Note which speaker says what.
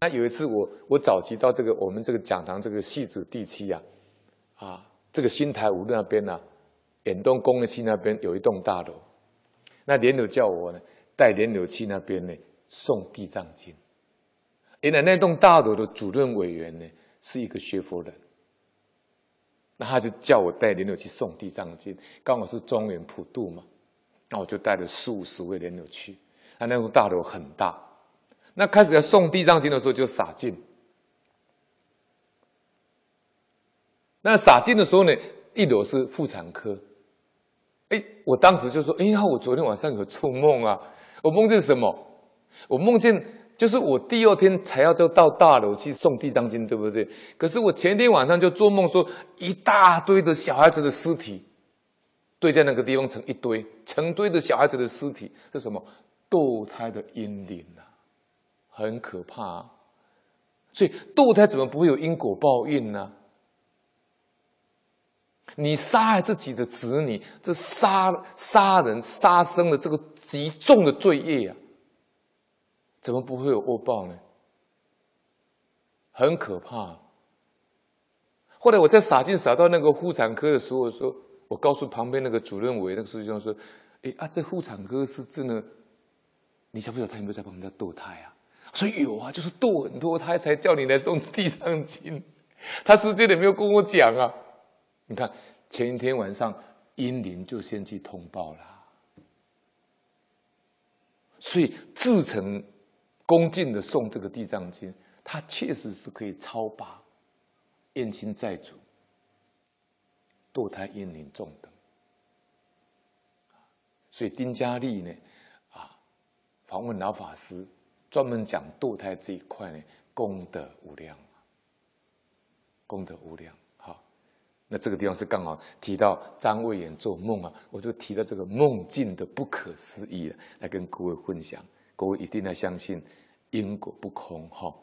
Speaker 1: 那有一次我我早期到这个我们这个讲堂这个戏子第七啊，啊，这个新台五那边呢、啊，远东工业区那边有一栋大楼，那莲柳叫我呢带莲柳去那边呢送地藏经。原来那栋大楼的主任委员呢是一个学佛人，那他就叫我带莲柳去送地藏经，刚好是中元普渡嘛，那我就带了四五十位莲柳去。那那栋大楼很大，那开始要送地藏经的时候就洒净。那洒净的时候呢，一楼是妇产科。哎，我当时就说：“哎呀，我昨天晚上有做梦啊，我梦见什么？我梦见。”就是我第二天才要都到大楼去送地藏经，对不对？可是我前天晚上就做梦说，一大堆的小孩子的尸体堆在那个地方成一堆，成堆的小孩子的尸体是什么？堕胎的婴灵啊，很可怕啊。所以堕胎怎么不会有因果报应呢？你杀害自己的子女，这杀杀人杀生的这个极重的罪业啊！怎么不会有恶报呢？很可怕。后来我在洒净洒到那个妇产科的时候，我说，我告诉旁边那个主任委那个书记长说：“哎啊，这妇产科是真的，你晓不晓得他有没有在帮人家堕胎啊？”说有啊，就是堕很多胎才叫你来送地藏经。他实际也没有跟我讲啊。你看前一天晚上婴灵就先去通报了，所以自成。恭敬的送这个地藏经，他确实是可以超拔冤亲债主、堕胎婴灵众等。所以丁家丽呢，啊，访问老法师，专门讲堕胎这一块呢，功德无量，功德无量。好，那这个地方是刚好提到张卫炎做梦啊，我就提到这个梦境的不可思议，来跟各位分享。各位一定要相信因果不空哈。